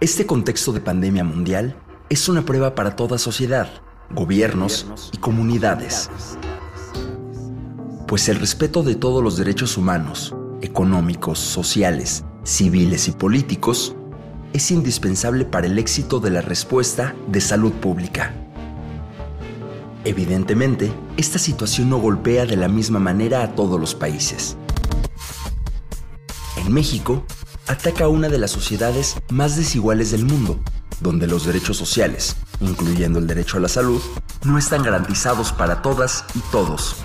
Este contexto de pandemia mundial es una prueba para toda sociedad, gobiernos y comunidades. Pues el respeto de todos los derechos humanos, económicos, sociales, civiles y políticos es indispensable para el éxito de la respuesta de salud pública. Evidentemente, esta situación no golpea de la misma manera a todos los países. En México, ataca una de las sociedades más desiguales del mundo, donde los derechos sociales, incluyendo el derecho a la salud, no están garantizados para todas y todos.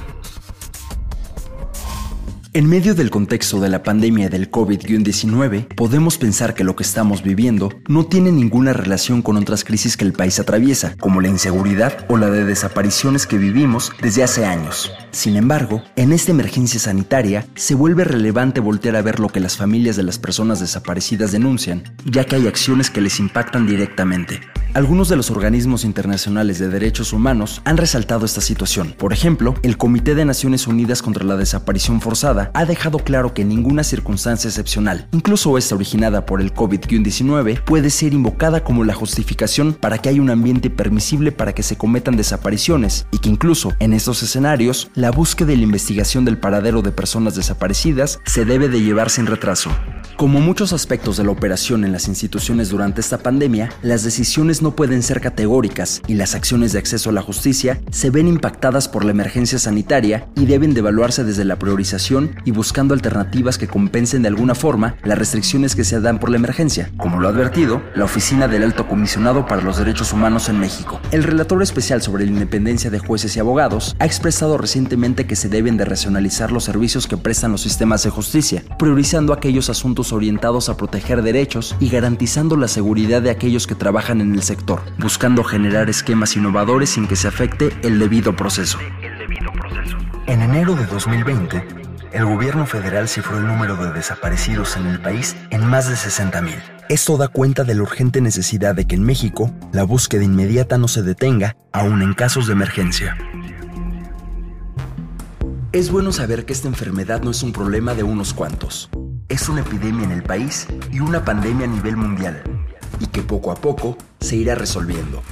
En medio del contexto de la pandemia del COVID-19, podemos pensar que lo que estamos viviendo no tiene ninguna relación con otras crisis que el país atraviesa, como la inseguridad o la de desapariciones que vivimos desde hace años. Sin embargo, en esta emergencia sanitaria se vuelve relevante voltear a ver lo que las familias de las personas desaparecidas denuncian, ya que hay acciones que les impactan directamente. Algunos de los organismos internacionales de derechos humanos han resaltado esta situación. Por ejemplo, el Comité de Naciones Unidas contra la Desaparición Forzada ha dejado claro que ninguna circunstancia excepcional, incluso esta originada por el COVID-19, puede ser invocada como la justificación para que haya un ambiente permisible para que se cometan desapariciones y que incluso en estos escenarios la búsqueda y la investigación del paradero de personas desaparecidas se debe de llevar sin retraso. Como muchos aspectos de la operación en las instituciones durante esta pandemia, las decisiones no pueden ser categóricas y las acciones de acceso a la justicia se ven impactadas por la emergencia sanitaria y deben de evaluarse desde la priorización y buscando alternativas que compensen de alguna forma las restricciones que se dan por la emergencia, como lo ha advertido la Oficina del Alto Comisionado para los Derechos Humanos en México. El relator especial sobre la independencia de jueces y abogados ha expresado recientemente que se deben de racionalizar los servicios que prestan los sistemas de justicia, priorizando aquellos asuntos orientados a proteger derechos y garantizando la seguridad de aquellos que trabajan en el sector, buscando generar esquemas innovadores sin que se afecte el debido proceso. En enero de 2020, el gobierno federal cifró el número de desaparecidos en el país en más de 60.000. Esto da cuenta de la urgente necesidad de que en México la búsqueda inmediata no se detenga, aun en casos de emergencia. Es bueno saber que esta enfermedad no es un problema de unos cuantos es una epidemia en el país y una pandemia a nivel mundial, y que poco a poco se irá resolviendo.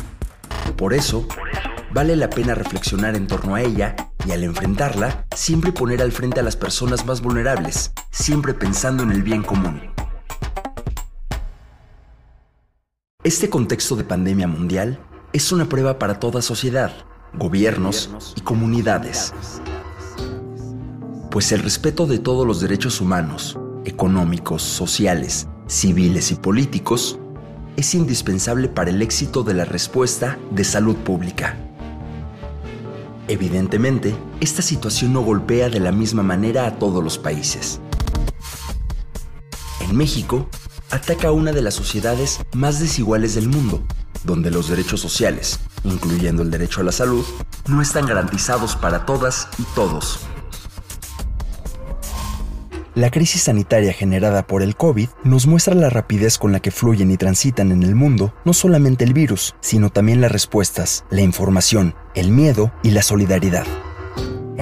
Por eso, vale la pena reflexionar en torno a ella y al enfrentarla, siempre poner al frente a las personas más vulnerables, siempre pensando en el bien común. Este contexto de pandemia mundial es una prueba para toda sociedad, gobiernos y comunidades. Pues el respeto de todos los derechos humanos, económicos, sociales, civiles y políticos, es indispensable para el éxito de la respuesta de salud pública. Evidentemente, esta situación no golpea de la misma manera a todos los países. En México, ataca a una de las sociedades más desiguales del mundo, donde los derechos sociales, incluyendo el derecho a la salud, no están garantizados para todas y todos. La crisis sanitaria generada por el COVID nos muestra la rapidez con la que fluyen y transitan en el mundo no solamente el virus, sino también las respuestas, la información, el miedo y la solidaridad.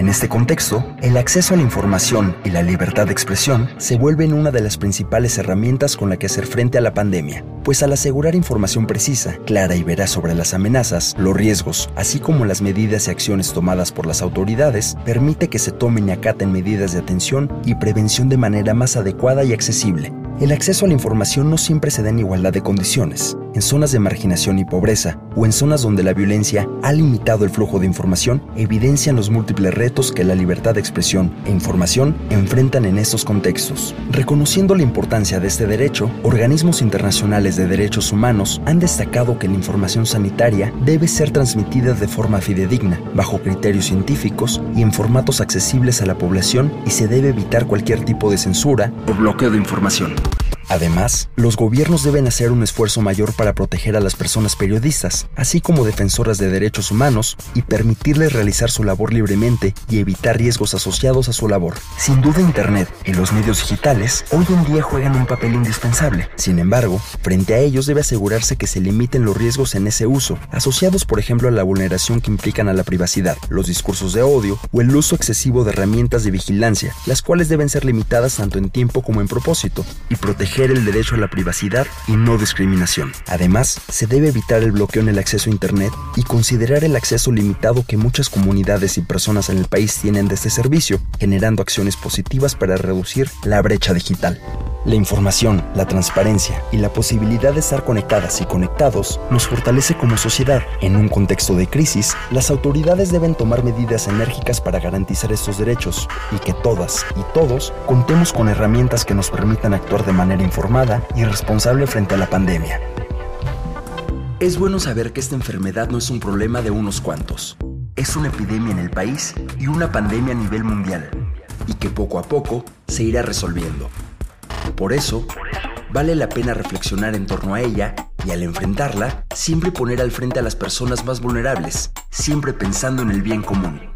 En este contexto, el acceso a la información y la libertad de expresión se vuelven una de las principales herramientas con la que hacer frente a la pandemia, pues al asegurar información precisa, clara y veraz sobre las amenazas, los riesgos, así como las medidas y acciones tomadas por las autoridades, permite que se tomen y acaten medidas de atención y prevención de manera más adecuada y accesible, el acceso a la información no siempre se da en igualdad de condiciones. En zonas de marginación y pobreza o en zonas donde la violencia ha limitado el flujo de información, evidencian los múltiples retos que la libertad de expresión e información enfrentan en estos contextos. Reconociendo la importancia de este derecho, organismos internacionales de derechos humanos han destacado que la información sanitaria debe ser transmitida de forma fidedigna, bajo criterios científicos y en formatos accesibles a la población y se debe evitar cualquier tipo de censura o bloqueo de información. Además, los gobiernos deben hacer un esfuerzo mayor para proteger a las personas periodistas, así como defensoras de derechos humanos, y permitirles realizar su labor libremente y evitar riesgos asociados a su labor. Sin duda, Internet y los medios digitales hoy en día juegan un papel indispensable. Sin embargo, frente a ellos debe asegurarse que se limiten los riesgos en ese uso, asociados por ejemplo a la vulneración que implican a la privacidad, los discursos de odio o el uso excesivo de herramientas de vigilancia, las cuales deben ser limitadas tanto en tiempo como en propósito, y proteger el derecho a la privacidad y no discriminación. Además, se debe evitar el bloqueo en el acceso a Internet y considerar el acceso limitado que muchas comunidades y personas en el país tienen de este servicio, generando acciones positivas para reducir la brecha digital. La información, la transparencia y la posibilidad de estar conectadas y conectados nos fortalece como sociedad. En un contexto de crisis, las autoridades deben tomar medidas enérgicas para garantizar estos derechos y que todas y todos contemos con herramientas que nos permitan actuar de manera informada y responsable frente a la pandemia. Es bueno saber que esta enfermedad no es un problema de unos cuantos. Es una epidemia en el país y una pandemia a nivel mundial, y que poco a poco se irá resolviendo. Por eso, vale la pena reflexionar en torno a ella y al enfrentarla, siempre poner al frente a las personas más vulnerables, siempre pensando en el bien común.